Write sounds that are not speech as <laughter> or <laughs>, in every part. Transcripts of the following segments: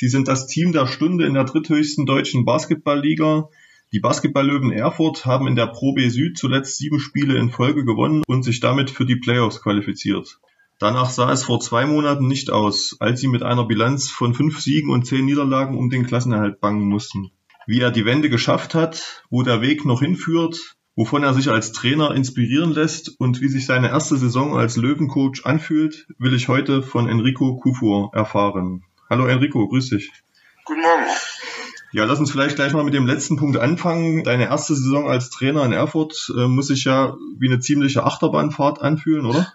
Sie sind das Team der Stunde in der dritthöchsten deutschen Basketballliga. Die Basketballlöwen Erfurt haben in der Pro B Süd zuletzt sieben Spiele in Folge gewonnen und sich damit für die Playoffs qualifiziert. Danach sah es vor zwei Monaten nicht aus, als sie mit einer Bilanz von fünf Siegen und zehn Niederlagen um den Klassenerhalt bangen mussten. Wie er die Wende geschafft hat, wo der Weg noch hinführt, wovon er sich als Trainer inspirieren lässt und wie sich seine erste Saison als Löwencoach anfühlt, will ich heute von Enrico Kufur erfahren. Hallo Enrico, grüß dich. Guten Morgen. Ja, lass uns vielleicht gleich mal mit dem letzten Punkt anfangen. Deine erste Saison als Trainer in Erfurt äh, muss sich ja wie eine ziemliche Achterbahnfahrt anfühlen, oder?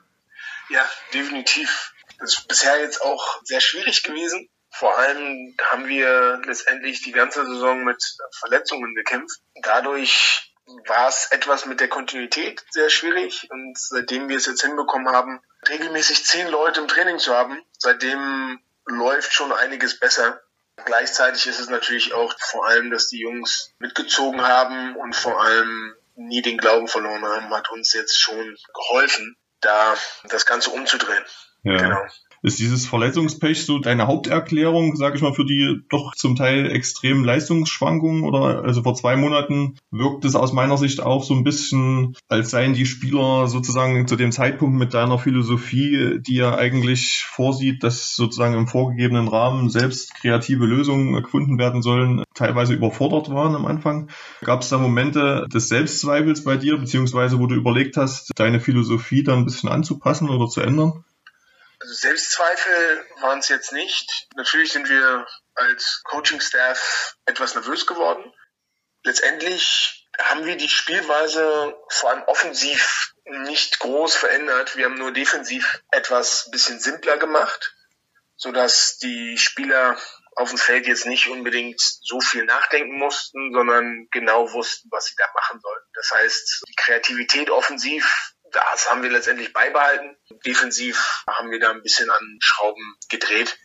Ja, definitiv. Das ist bisher jetzt auch sehr schwierig gewesen. Vor allem haben wir letztendlich die ganze Saison mit Verletzungen gekämpft. Dadurch war es etwas mit der Kontinuität sehr schwierig und seitdem wir es jetzt hinbekommen haben, regelmäßig zehn Leute im Training zu haben, seitdem läuft schon einiges besser. Gleichzeitig ist es natürlich auch vor allem, dass die Jungs mitgezogen haben und vor allem nie den Glauben verloren haben, hat uns jetzt schon geholfen, da das Ganze umzudrehen. Ja. Genau. Ist dieses Verletzungspech so deine Haupterklärung, sage ich mal, für die doch zum Teil extremen Leistungsschwankungen? Oder also vor zwei Monaten wirkt es aus meiner Sicht auch so ein bisschen, als seien die Spieler sozusagen zu dem Zeitpunkt mit deiner Philosophie, die ja eigentlich vorsieht, dass sozusagen im vorgegebenen Rahmen selbst kreative Lösungen gefunden werden sollen, teilweise überfordert waren am Anfang. Gab es da Momente des Selbstzweifels bei dir, beziehungsweise wo du überlegt hast, deine Philosophie dann ein bisschen anzupassen oder zu ändern? Also Selbstzweifel waren es jetzt nicht. Natürlich sind wir als Coaching-Staff etwas nervös geworden. Letztendlich haben wir die Spielweise vor allem offensiv nicht groß verändert. Wir haben nur defensiv etwas bisschen simpler gemacht, sodass die Spieler auf dem Feld jetzt nicht unbedingt so viel nachdenken mussten, sondern genau wussten, was sie da machen sollten. Das heißt, die Kreativität offensiv das haben wir letztendlich beibehalten. Defensiv haben wir da ein bisschen an Schrauben gedreht.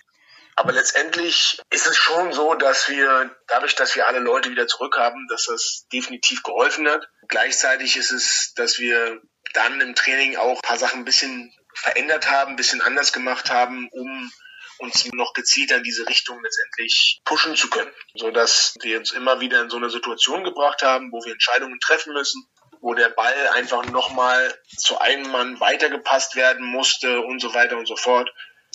Aber letztendlich ist es schon so, dass wir dadurch, dass wir alle Leute wieder zurück haben, dass das definitiv geholfen hat. Gleichzeitig ist es, dass wir dann im Training auch ein paar Sachen ein bisschen verändert haben, ein bisschen anders gemacht haben, um uns noch gezielt in diese Richtung letztendlich pushen zu können, so dass wir uns immer wieder in so eine Situation gebracht haben, wo wir Entscheidungen treffen müssen, wo der Ball einfach nochmal zu einem Mann weitergepasst werden musste und so weiter und so fort.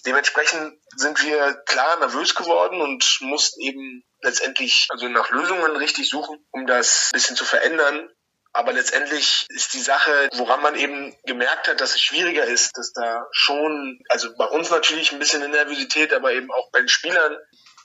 Dementsprechend sind wir klar nervös geworden und mussten eben letztendlich also nach Lösungen richtig suchen, um das ein bisschen zu verändern. Aber letztendlich ist die Sache, woran man eben gemerkt hat, dass es schwieriger ist, dass da schon, also bei uns natürlich ein bisschen eine Nervosität, aber eben auch bei den Spielern,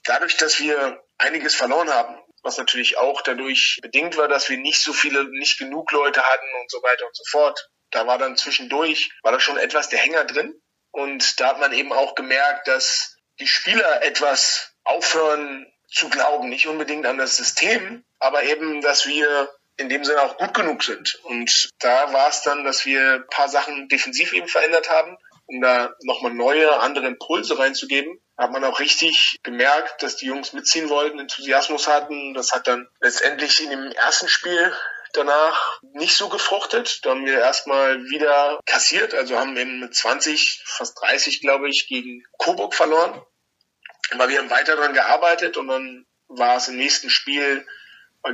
dadurch, dass wir einiges verloren haben, was natürlich auch dadurch bedingt war, dass wir nicht so viele, nicht genug Leute hatten und so weiter und so fort. Da war dann zwischendurch, war da schon etwas der Hänger drin. Und da hat man eben auch gemerkt, dass die Spieler etwas aufhören zu glauben, nicht unbedingt an das System, aber eben, dass wir in dem Sinne auch gut genug sind. Und da war es dann, dass wir ein paar Sachen defensiv eben verändert haben, um da nochmal neue, andere Impulse reinzugeben hat man auch richtig gemerkt, dass die Jungs mitziehen wollten, Enthusiasmus hatten. Das hat dann letztendlich in dem ersten Spiel danach nicht so gefruchtet. Da haben wir erstmal wieder kassiert, also haben eben mit 20, fast 30, glaube ich, gegen Coburg verloren. Aber wir haben weiter daran gearbeitet und dann war es im nächsten Spiel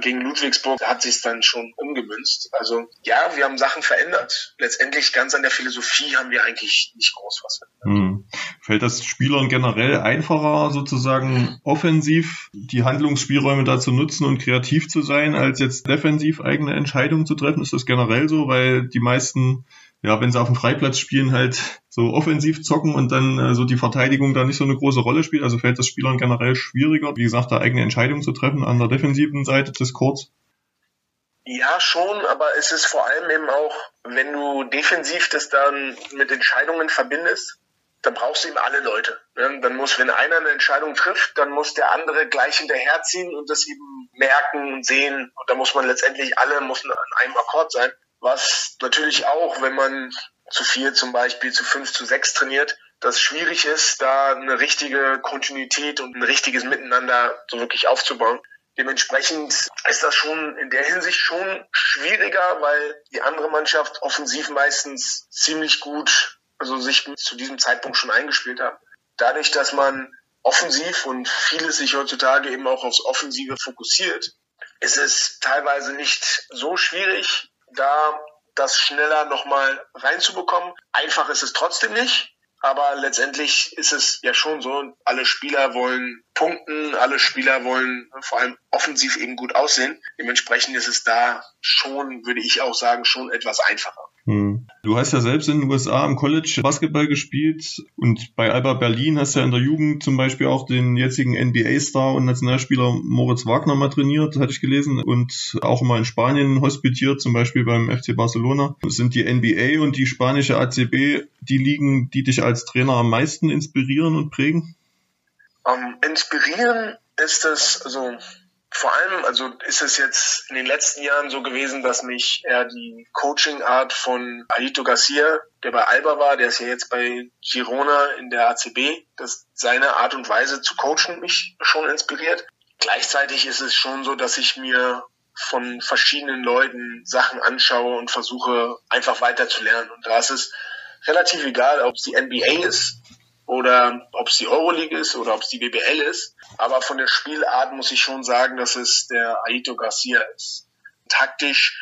gegen Ludwigsburg hat sich dann schon umgemünzt. Also ja, wir haben Sachen verändert. Letztendlich ganz an der Philosophie haben wir eigentlich nicht groß was verändert. Hm. Fällt das Spielern generell einfacher, sozusagen offensiv die Handlungsspielräume dazu nutzen und kreativ zu sein, als jetzt defensiv eigene Entscheidungen zu treffen? Ist das generell so? Weil die meisten ja, wenn sie auf dem Freiplatz spielen, halt so offensiv zocken und dann äh, so die Verteidigung da nicht so eine große Rolle spielt. Also fällt das Spielern generell schwieriger, wie gesagt, da eigene Entscheidungen zu treffen an der defensiven Seite des Courts. Ja, schon, aber es ist vor allem eben auch, wenn du defensiv das dann mit Entscheidungen verbindest, dann brauchst du eben alle Leute. Ne? Dann muss, wenn einer eine Entscheidung trifft, dann muss der andere gleich hinterherziehen und das eben merken und sehen. Und da muss man letztendlich alle muss an einem Akkord sein. Was natürlich auch, wenn man zu vier zum Beispiel, zu fünf, zu sechs trainiert, das schwierig ist, da eine richtige Kontinuität und ein richtiges Miteinander so wirklich aufzubauen. Dementsprechend ist das schon in der Hinsicht schon schwieriger, weil die andere Mannschaft offensiv meistens ziemlich gut, also sich zu diesem Zeitpunkt schon eingespielt hat. Dadurch, dass man offensiv und vieles sich heutzutage eben auch aufs Offensive fokussiert, ist es teilweise nicht so schwierig, da das schneller nochmal reinzubekommen. Einfach ist es trotzdem nicht. Aber letztendlich ist es ja schon so, alle Spieler wollen punkten, alle Spieler wollen vor allem offensiv eben gut aussehen. Dementsprechend ist es da schon, würde ich auch sagen, schon etwas einfacher. Hm. Du hast ja selbst in den USA im College Basketball gespielt und bei Alba Berlin hast du ja in der Jugend zum Beispiel auch den jetzigen NBA-Star und Nationalspieler Moritz Wagner mal trainiert, hatte ich gelesen, und auch mal in Spanien hospitiert, zum Beispiel beim FC Barcelona. Das sind die NBA und die spanische ACB die Ligen, die dich als Trainer am meisten inspirieren und prägen? Um, ähm, inspirieren ist es, also vor allem, also ist es jetzt in den letzten Jahren so gewesen, dass mich eher die Coaching-Art von Aito Garcia, der bei Alba war, der ist ja jetzt bei Girona in der ACB, dass seine Art und Weise zu coachen mich schon inspiriert. Gleichzeitig ist es schon so, dass ich mir von verschiedenen Leuten Sachen anschaue und versuche einfach weiter zu lernen. Und da ist es relativ egal, ob es die NBA ist oder ob es die Euroleague ist oder ob es die BBL ist. Aber von der Spielart muss ich schon sagen, dass es der Aito Garcia ist. Taktisch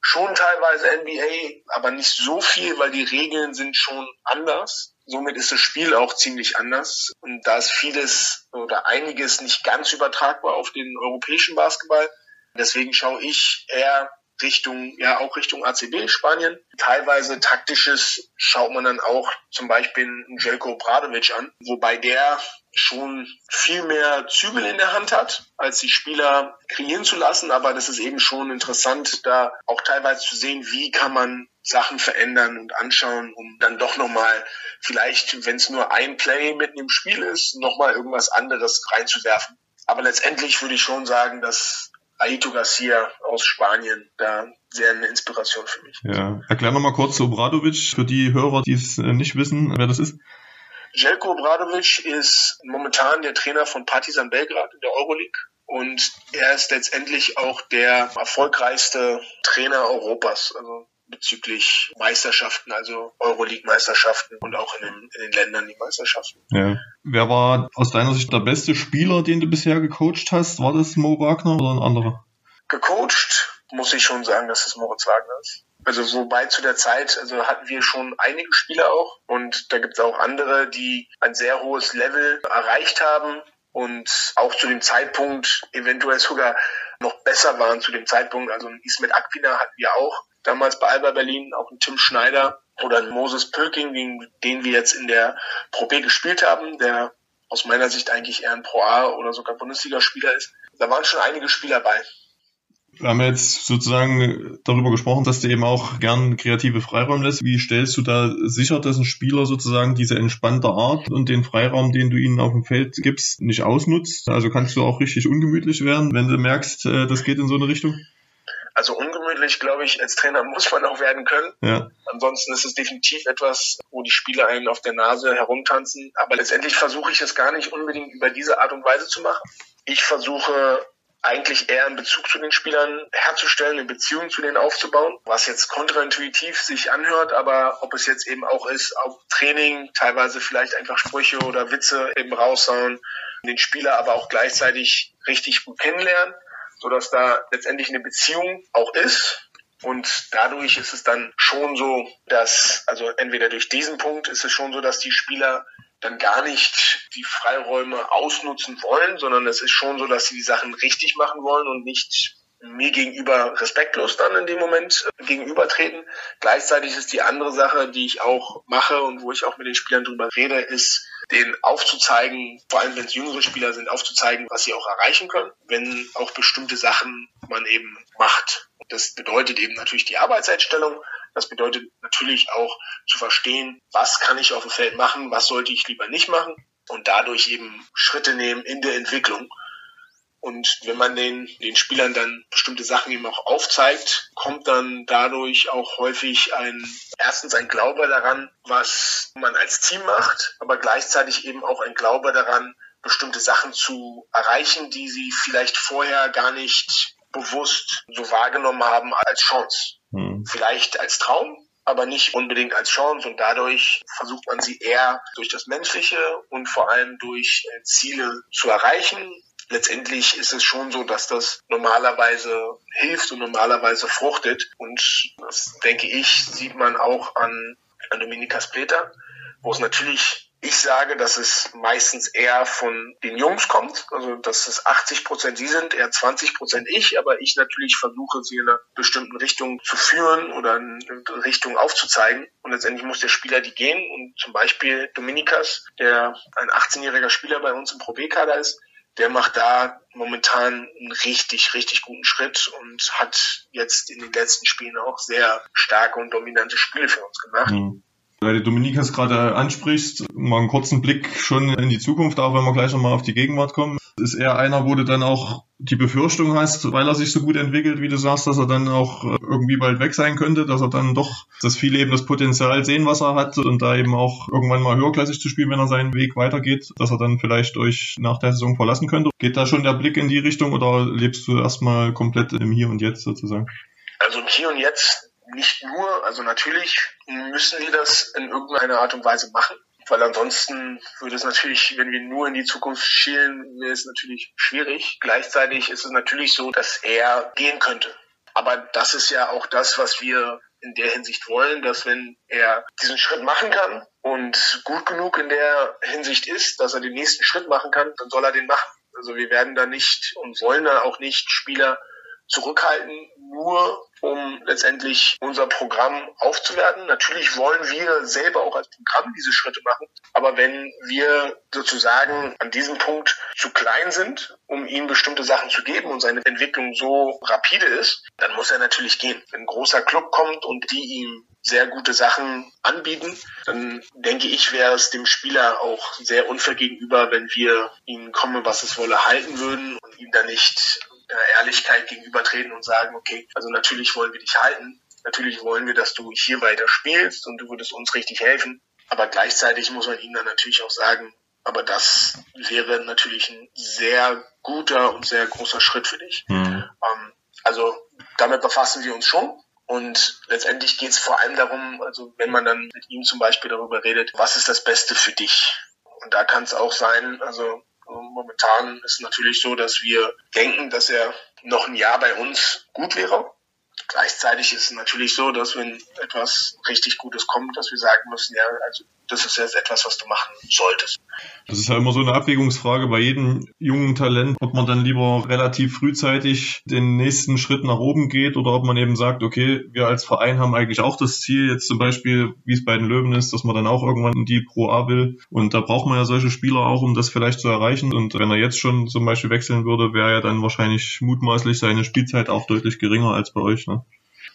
schon teilweise NBA, aber nicht so viel, weil die Regeln sind schon anders. Somit ist das Spiel auch ziemlich anders. Und da ist vieles oder einiges nicht ganz übertragbar auf den europäischen Basketball. Deswegen schaue ich eher Richtung, ja auch Richtung ACB Spanien. Teilweise taktisches schaut man dann auch zum Beispiel einen Jelko Bradovic an, wobei der schon viel mehr Zügel in der Hand hat, als die Spieler kreieren zu lassen. Aber das ist eben schon interessant, da auch teilweise zu sehen, wie kann man Sachen verändern und anschauen, um dann doch nochmal vielleicht, wenn es nur ein Play mitten im Spiel ist, nochmal irgendwas anderes reinzuwerfen. Aber letztendlich würde ich schon sagen, dass Aito Garcia aus Spanien da sehr eine Inspiration für mich. Ja, erklär nochmal kurz zu Obradovic für die Hörer, die es äh, nicht wissen, wer das ist. Jelko Obradovic ist momentan der Trainer von Partizan Belgrad in der Euroleague und er ist letztendlich auch der erfolgreichste Trainer Europas. Also bezüglich Meisterschaften, also Euroleague-Meisterschaften und auch in den, in den, Ländern die Meisterschaften. Ja. Wer war aus deiner Sicht der beste Spieler, den du bisher gecoacht hast? War das Mo Wagner oder ein anderer? Gecoacht muss ich schon sagen, dass es Moritz Wagner ist. Also wobei zu der Zeit, also hatten wir schon einige Spieler auch und da gibt es auch andere, die ein sehr hohes Level erreicht haben und auch zu dem Zeitpunkt eventuell sogar noch besser waren zu dem Zeitpunkt. Also Ismet Akpina hatten wir auch damals bei Alba Berlin, auch ein Tim Schneider oder ein Moses Pölking, gegen den wir jetzt in der Pro B gespielt haben, der aus meiner Sicht eigentlich eher ein Pro A oder sogar Bundesligaspieler ist. Da waren schon einige Spieler bei. Wir haben jetzt sozusagen darüber gesprochen, dass du eben auch gern kreative Freiräume lässt. Wie stellst du da sicher, dass ein Spieler sozusagen diese entspannte Art und den Freiraum, den du ihnen auf dem Feld gibst, nicht ausnutzt? Also kannst du auch richtig ungemütlich werden, wenn du merkst, äh, das geht in so eine Richtung? Also ungemütlich, glaube ich, als Trainer muss man auch werden können. Ja. Ansonsten ist es definitiv etwas, wo die Spieler einen auf der Nase herumtanzen. Aber letztendlich versuche ich es gar nicht unbedingt über diese Art und Weise zu machen. Ich versuche eigentlich eher einen Bezug zu den Spielern herzustellen, eine Beziehung zu denen aufzubauen, was jetzt kontraintuitiv sich anhört, aber ob es jetzt eben auch ist, auch Training, teilweise vielleicht einfach Sprüche oder Witze eben raushauen, den Spieler aber auch gleichzeitig richtig gut kennenlernen sodass da letztendlich eine Beziehung auch ist. Und dadurch ist es dann schon so, dass, also entweder durch diesen Punkt ist es schon so, dass die Spieler dann gar nicht die Freiräume ausnutzen wollen, sondern es ist schon so, dass sie die Sachen richtig machen wollen und nicht mir gegenüber respektlos dann in dem Moment äh, gegenübertreten. Gleichzeitig ist die andere Sache, die ich auch mache und wo ich auch mit den Spielern drüber rede, ist, denen aufzuzeigen, vor allem wenn es jüngere Spieler sind, aufzuzeigen, was sie auch erreichen können, wenn auch bestimmte Sachen man eben macht. Das bedeutet eben natürlich die Arbeitseinstellung, Das bedeutet natürlich auch zu verstehen, was kann ich auf dem Feld machen, was sollte ich lieber nicht machen und dadurch eben Schritte nehmen in der Entwicklung. Und wenn man den, den Spielern dann bestimmte Sachen eben auch aufzeigt, kommt dann dadurch auch häufig ein, erstens ein Glaube daran, was man als Team macht, aber gleichzeitig eben auch ein Glaube daran, bestimmte Sachen zu erreichen, die sie vielleicht vorher gar nicht bewusst so wahrgenommen haben als Chance. Hm. Vielleicht als Traum, aber nicht unbedingt als Chance und dadurch versucht man sie eher durch das Menschliche und vor allem durch äh, Ziele zu erreichen letztendlich ist es schon so, dass das normalerweise hilft und normalerweise fruchtet. Und das denke ich, sieht man auch an, an Dominikas Pleter, wo es natürlich ich sage, dass es meistens eher von den Jungs kommt, also dass es 80 Prozent sie sind, eher 20 Prozent ich, aber ich natürlich versuche, sie in einer bestimmten Richtung zu führen oder in eine Richtung aufzuzeigen. Und letztendlich muss der Spieler die gehen. Und zum Beispiel Dominikas, der ein 18-jähriger Spieler bei uns im Pro B-Kader ist, der macht da momentan einen richtig, richtig guten Schritt und hat jetzt in den letzten Spielen auch sehr starke und dominante Spiele für uns gemacht. Mhm. Weil du Dominikas gerade ansprichst, mal einen kurzen Blick schon in die Zukunft, auch wenn wir gleich nochmal auf die Gegenwart kommen. Ist er einer, wo du dann auch die Befürchtung hast, weil er sich so gut entwickelt, wie du sagst, dass er dann auch äh, irgendwie bald weg sein könnte, dass er dann doch, dass viele eben das Potenzial sehen, was er hat und da eben auch irgendwann mal höherklassig zu spielen, wenn er seinen Weg weitergeht, dass er dann vielleicht euch nach der Saison verlassen könnte. Geht da schon der Blick in die Richtung oder lebst du erstmal komplett im Hier und Jetzt sozusagen? Also im Hier und Jetzt nicht nur, also natürlich müssen wir das in irgendeiner Art und Weise machen, weil ansonsten würde es natürlich, wenn wir nur in die Zukunft schielen, wäre es natürlich schwierig. Gleichzeitig ist es natürlich so, dass er gehen könnte. Aber das ist ja auch das, was wir in der Hinsicht wollen, dass wenn er diesen Schritt machen kann und gut genug in der Hinsicht ist, dass er den nächsten Schritt machen kann, dann soll er den machen. Also wir werden da nicht und wollen da auch nicht Spieler zurückhalten, nur um letztendlich unser Programm aufzuwerten. Natürlich wollen wir selber auch als Programm diese Schritte machen, aber wenn wir sozusagen an diesem Punkt zu klein sind, um ihm bestimmte Sachen zu geben und seine Entwicklung so rapide ist, dann muss er natürlich gehen. Wenn ein großer Club kommt und die ihm sehr gute Sachen anbieten, dann denke ich, wäre es dem Spieler auch sehr unfair gegenüber, wenn wir ihn komme, was es wolle, halten würden und ihm dann nicht Ehrlichkeit gegenübertreten und sagen, okay, also natürlich wollen wir dich halten, natürlich wollen wir, dass du hier weiter spielst und du würdest uns richtig helfen, aber gleichzeitig muss man ihnen dann natürlich auch sagen, aber das wäre natürlich ein sehr guter und sehr großer Schritt für dich. Mhm. Ähm, also damit befassen wir uns schon. Und letztendlich geht es vor allem darum, also wenn man dann mit ihm zum Beispiel darüber redet, was ist das Beste für dich? Und da kann es auch sein, also Momentan ist es natürlich so, dass wir denken, dass er noch ein Jahr bei uns gut wäre. Gleichzeitig ist es natürlich so, dass wenn etwas richtig Gutes kommt, dass wir sagen müssen, ja, also das ist jetzt etwas, was du machen solltest. Das ist ja immer so eine Abwägungsfrage bei jedem jungen Talent, ob man dann lieber relativ frühzeitig den nächsten Schritt nach oben geht oder ob man eben sagt, okay, wir als Verein haben eigentlich auch das Ziel, jetzt zum Beispiel, wie es bei den Löwen ist, dass man dann auch irgendwann in die Pro A will. Und da braucht man ja solche Spieler auch, um das vielleicht zu erreichen. Und wenn er jetzt schon zum Beispiel wechseln würde, wäre ja dann wahrscheinlich mutmaßlich seine Spielzeit auch deutlich geringer als bei euch. Ne?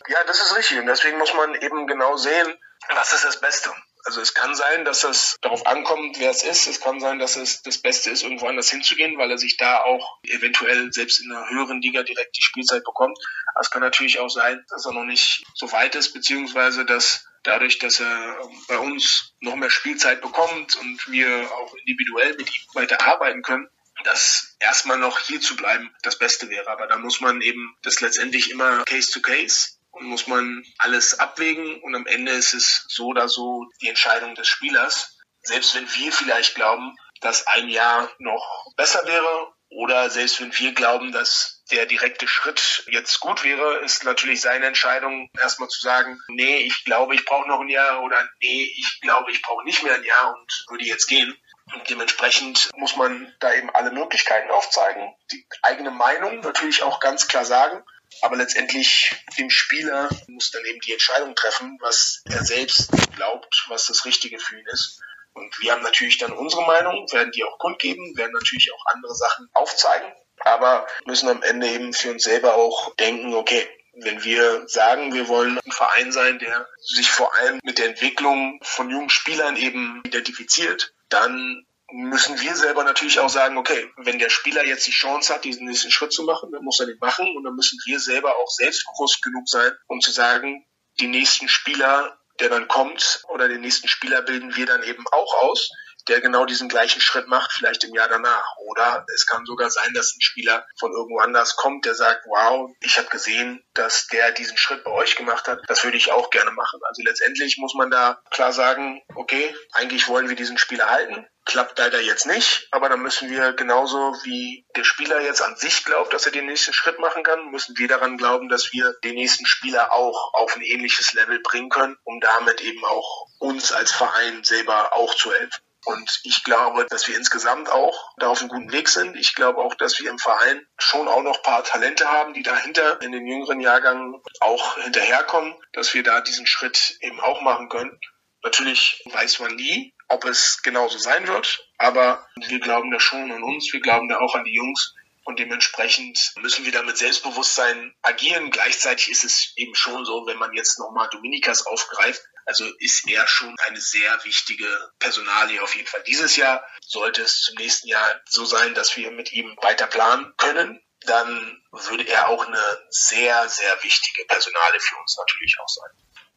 Ja, das ist richtig. Und deswegen muss man eben genau sehen, was ist das Beste. Also es kann sein, dass es darauf ankommt, wer es ist. Es kann sein, dass es das Beste ist, irgendwo anders hinzugehen, weil er sich da auch eventuell selbst in einer höheren Liga direkt die Spielzeit bekommt. Aber es kann natürlich auch sein, dass er noch nicht so weit ist, beziehungsweise dass dadurch, dass er bei uns noch mehr Spielzeit bekommt und wir auch individuell mit ihm weiter arbeiten können, dass erstmal noch hier zu bleiben das Beste wäre. Aber da muss man eben das letztendlich immer Case to Case und muss man alles abwägen und am Ende ist es so oder so die Entscheidung des Spielers. Selbst wenn wir vielleicht glauben, dass ein Jahr noch besser wäre oder selbst wenn wir glauben, dass der direkte Schritt jetzt gut wäre, ist natürlich seine Entscheidung, erstmal zu sagen, nee, ich glaube, ich brauche noch ein Jahr oder nee, ich glaube, ich brauche nicht mehr ein Jahr und würde jetzt gehen. Und dementsprechend muss man da eben alle Möglichkeiten aufzeigen. Die eigene Meinung natürlich auch ganz klar sagen. Aber letztendlich dem Spieler muss dann eben die Entscheidung treffen, was er selbst glaubt, was das Richtige für ihn ist. Und wir haben natürlich dann unsere Meinung, werden die auch kundgeben, werden natürlich auch andere Sachen aufzeigen, aber müssen am Ende eben für uns selber auch denken, okay, Wenn wir sagen, wir wollen ein Verein sein, der sich vor allem mit der Entwicklung von jungen Spielern eben identifiziert, dann müssen wir selber natürlich auch sagen, okay, wenn der Spieler jetzt die Chance hat, diesen nächsten Schritt zu machen, dann muss er den machen und dann müssen wir selber auch selbstbewusst genug sein, um zu sagen, die nächsten Spieler, der dann kommt oder den nächsten Spieler bilden wir dann eben auch aus der genau diesen gleichen Schritt macht, vielleicht im Jahr danach. Oder es kann sogar sein, dass ein Spieler von irgendwo anders kommt, der sagt, wow, ich habe gesehen, dass der diesen Schritt bei euch gemacht hat. Das würde ich auch gerne machen. Also letztendlich muss man da klar sagen, okay, eigentlich wollen wir diesen Spieler halten. Klappt leider jetzt nicht, aber dann müssen wir genauso wie der Spieler jetzt an sich glaubt, dass er den nächsten Schritt machen kann, müssen wir daran glauben, dass wir den nächsten Spieler auch auf ein ähnliches Level bringen können, um damit eben auch uns als Verein selber auch zu helfen. Und ich glaube, dass wir insgesamt auch da auf einem guten Weg sind. Ich glaube auch, dass wir im Verein schon auch noch ein paar Talente haben, die dahinter in den jüngeren Jahrgängen auch hinterherkommen, dass wir da diesen Schritt eben auch machen können. Natürlich weiß man nie, ob es genauso sein wird, aber wir glauben da schon an uns, wir glauben da auch an die Jungs. Und dementsprechend müssen wir da mit Selbstbewusstsein agieren. Gleichzeitig ist es eben schon so, wenn man jetzt nochmal Dominikas aufgreift, also ist er schon eine sehr wichtige Personalie auf jeden Fall. Dieses Jahr sollte es zum nächsten Jahr so sein, dass wir mit ihm weiter planen können. Dann würde er auch eine sehr, sehr wichtige Personale für uns natürlich auch sein.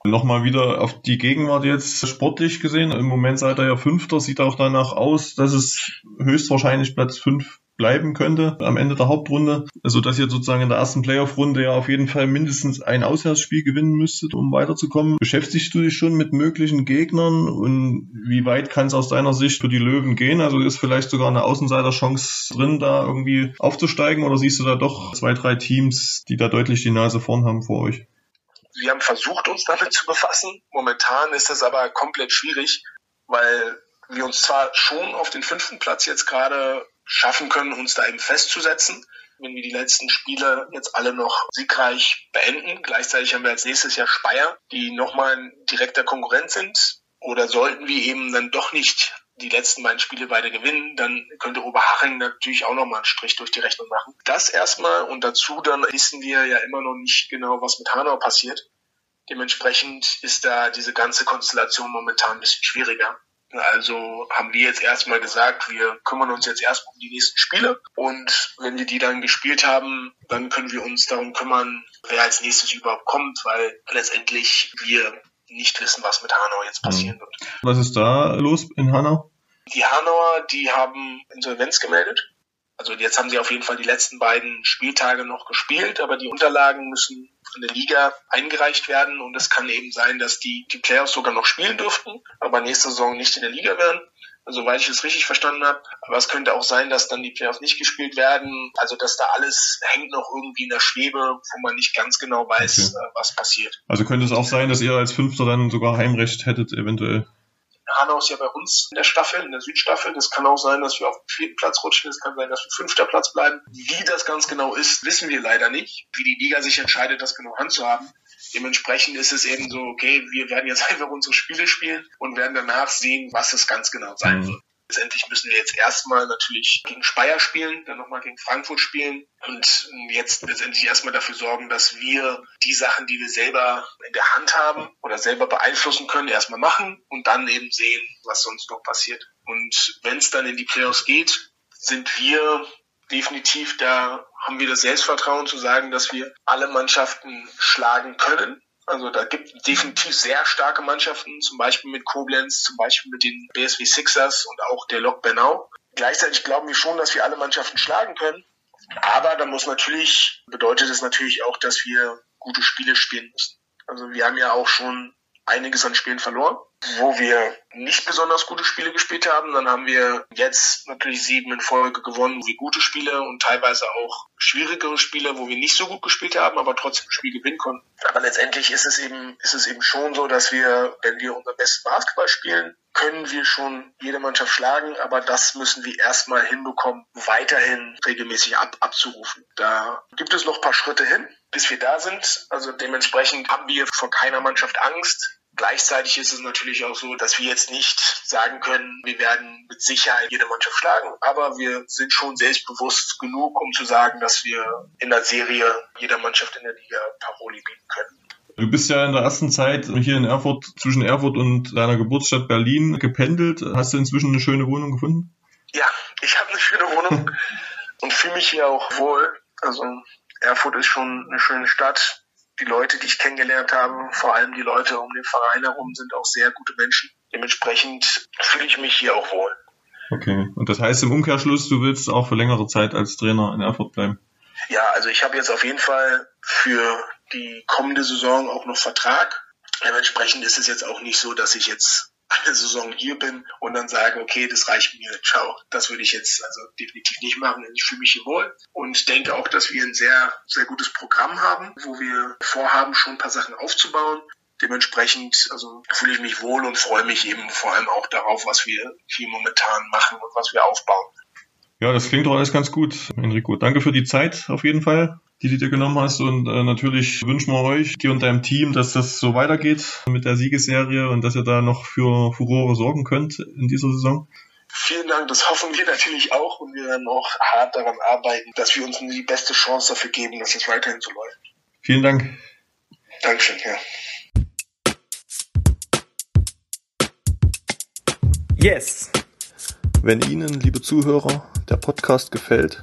Nochmal wieder auf die Gegenwart jetzt sportlich gesehen. Im Moment seid ihr ja Fünfter, sieht auch danach aus, dass es höchstwahrscheinlich Platz fünf bleiben könnte am Ende der Hauptrunde. Also dass ihr sozusagen in der ersten Playoff-Runde ja auf jeden Fall mindestens ein Auswärtsspiel gewinnen müsstet, um weiterzukommen. Beschäftigst du dich schon mit möglichen Gegnern und wie weit kann es aus deiner Sicht für die Löwen gehen? Also ist vielleicht sogar eine Außenseiterchance drin, da irgendwie aufzusteigen oder siehst du da doch zwei, drei Teams, die da deutlich die Nase vorn haben vor euch? Wir haben versucht, uns damit zu befassen. Momentan ist das aber komplett schwierig, weil wir uns zwar schon auf den fünften Platz jetzt gerade schaffen können, uns da eben festzusetzen. Wenn wir die letzten Spiele jetzt alle noch siegreich beenden. Gleichzeitig haben wir als nächstes Jahr Speyer, die nochmal ein direkter Konkurrent sind. Oder sollten wir eben dann doch nicht die letzten beiden Spiele beide gewinnen, dann könnte Oberhaching natürlich auch nochmal einen Strich durch die Rechnung machen. Das erstmal und dazu dann wissen wir ja immer noch nicht genau, was mit Hanau passiert. Dementsprechend ist da diese ganze Konstellation momentan ein bisschen schwieriger. Also haben wir jetzt erstmal gesagt, wir kümmern uns jetzt erstmal um die nächsten Spiele und wenn wir die dann gespielt haben, dann können wir uns darum kümmern, wer als nächstes überhaupt kommt, weil letztendlich wir nicht wissen, was mit Hanau jetzt passieren wird. Was ist da los in Hanau? Die Hanauer, die haben Insolvenz gemeldet. Also jetzt haben sie auf jeden Fall die letzten beiden Spieltage noch gespielt, aber die Unterlagen müssen von der Liga eingereicht werden und es kann eben sein, dass die, die Playoffs sogar noch spielen dürften, aber nächste Saison nicht in der Liga werden. Also, weil ich es richtig verstanden habe. Aber es könnte auch sein, dass dann die Playoffs nicht gespielt werden. Also, dass da alles hängt noch irgendwie in der Schwebe, wo man nicht ganz genau weiß, okay. Äh, was passiert. Also könnte es auch sein, dass ihr als Fünfter dann sogar Heimrecht hättet, eventuell. Hanau ist ja bei uns in der Staffel, in der Südstaffel. Das kann auch sein, dass wir auf den vierten Platz rutschen. Es kann sein, dass wir fünfter Platz bleiben. Wie das ganz genau ist, wissen wir leider nicht. Wie die Liga sich entscheidet, das genau handzuhaben. Dementsprechend ist es eben so, okay, wir werden jetzt <laughs> einfach unsere Spiele spielen und werden danach sehen, was es ganz genau sein mhm. wird. Letztendlich müssen wir jetzt erstmal natürlich gegen Speyer spielen, dann nochmal gegen Frankfurt spielen und jetzt letztendlich erstmal dafür sorgen, dass wir die Sachen, die wir selber in der Hand haben oder selber beeinflussen können, erstmal machen und dann eben sehen, was sonst noch passiert. Und wenn es dann in die Playoffs geht, sind wir definitiv da, haben wir das Selbstvertrauen zu sagen, dass wir alle Mannschaften schlagen können also da gibt es definitiv sehr starke Mannschaften, zum Beispiel mit Koblenz, zum Beispiel mit den BSW Sixers und auch der Lok Bernau. Gleichzeitig glauben wir schon, dass wir alle Mannschaften schlagen können. Aber da muss natürlich, bedeutet es natürlich auch, dass wir gute Spiele spielen müssen. Also wir haben ja auch schon einiges an Spielen verloren, wo wir nicht besonders gute Spiele gespielt haben. Dann haben wir jetzt natürlich sieben in Folge gewonnen, wo wir gute Spiele und teilweise auch schwierigere Spiele, wo wir nicht so gut gespielt haben, aber trotzdem ein Spiel gewinnen konnten. Aber letztendlich ist es eben, ist es eben schon so, dass wir, wenn wir unser besten Basketball spielen, können wir schon jede Mannschaft schlagen, aber das müssen wir erstmal hinbekommen, weiterhin regelmäßig ab, abzurufen. Da gibt es noch ein paar Schritte hin, bis wir da sind. Also dementsprechend haben wir vor keiner Mannschaft Angst. Gleichzeitig ist es natürlich auch so, dass wir jetzt nicht sagen können, wir werden mit Sicherheit jede Mannschaft schlagen. Aber wir sind schon selbstbewusst genug, um zu sagen, dass wir in der Serie jeder Mannschaft in der Liga Paroli bieten können. Du bist ja in der ersten Zeit hier in Erfurt, zwischen Erfurt und deiner Geburtsstadt Berlin gependelt. Hast du inzwischen eine schöne Wohnung gefunden? Ja, ich habe eine schöne Wohnung <laughs> und fühle mich hier auch wohl. Also Erfurt ist schon eine schöne Stadt die Leute, die ich kennengelernt habe, vor allem die Leute um den Verein herum, sind auch sehr gute Menschen. Dementsprechend fühle ich mich hier auch wohl. Okay. Und das heißt im Umkehrschluss, du willst auch für längere Zeit als Trainer in Erfurt bleiben? Ja, also ich habe jetzt auf jeden Fall für die kommende Saison auch noch Vertrag. Dementsprechend ist es jetzt auch nicht so, dass ich jetzt eine Saison hier bin und dann sage, okay, das reicht mir, ciao. Das würde ich jetzt also definitiv nicht machen. Ich fühle mich hier wohl und denke auch, dass wir ein sehr, sehr gutes Programm haben, wo wir vorhaben, schon ein paar Sachen aufzubauen. Dementsprechend also fühle ich mich wohl und freue mich eben vor allem auch darauf, was wir hier momentan machen und was wir aufbauen. Ja, das klingt doch alles ganz gut, Enrico. Danke für die Zeit auf jeden Fall die du dir genommen hast. Und äh, natürlich wünschen wir euch, dir und deinem Team, dass das so weitergeht mit der Siegesserie und dass ihr da noch für Furore sorgen könnt in dieser Saison. Vielen Dank, das hoffen wir natürlich auch und wir werden auch hart daran arbeiten, dass wir uns die beste Chance dafür geben, dass es weiterhin so läuft. Vielen Dank. Dankeschön, ja. Yes! Wenn Ihnen, liebe Zuhörer, der Podcast gefällt,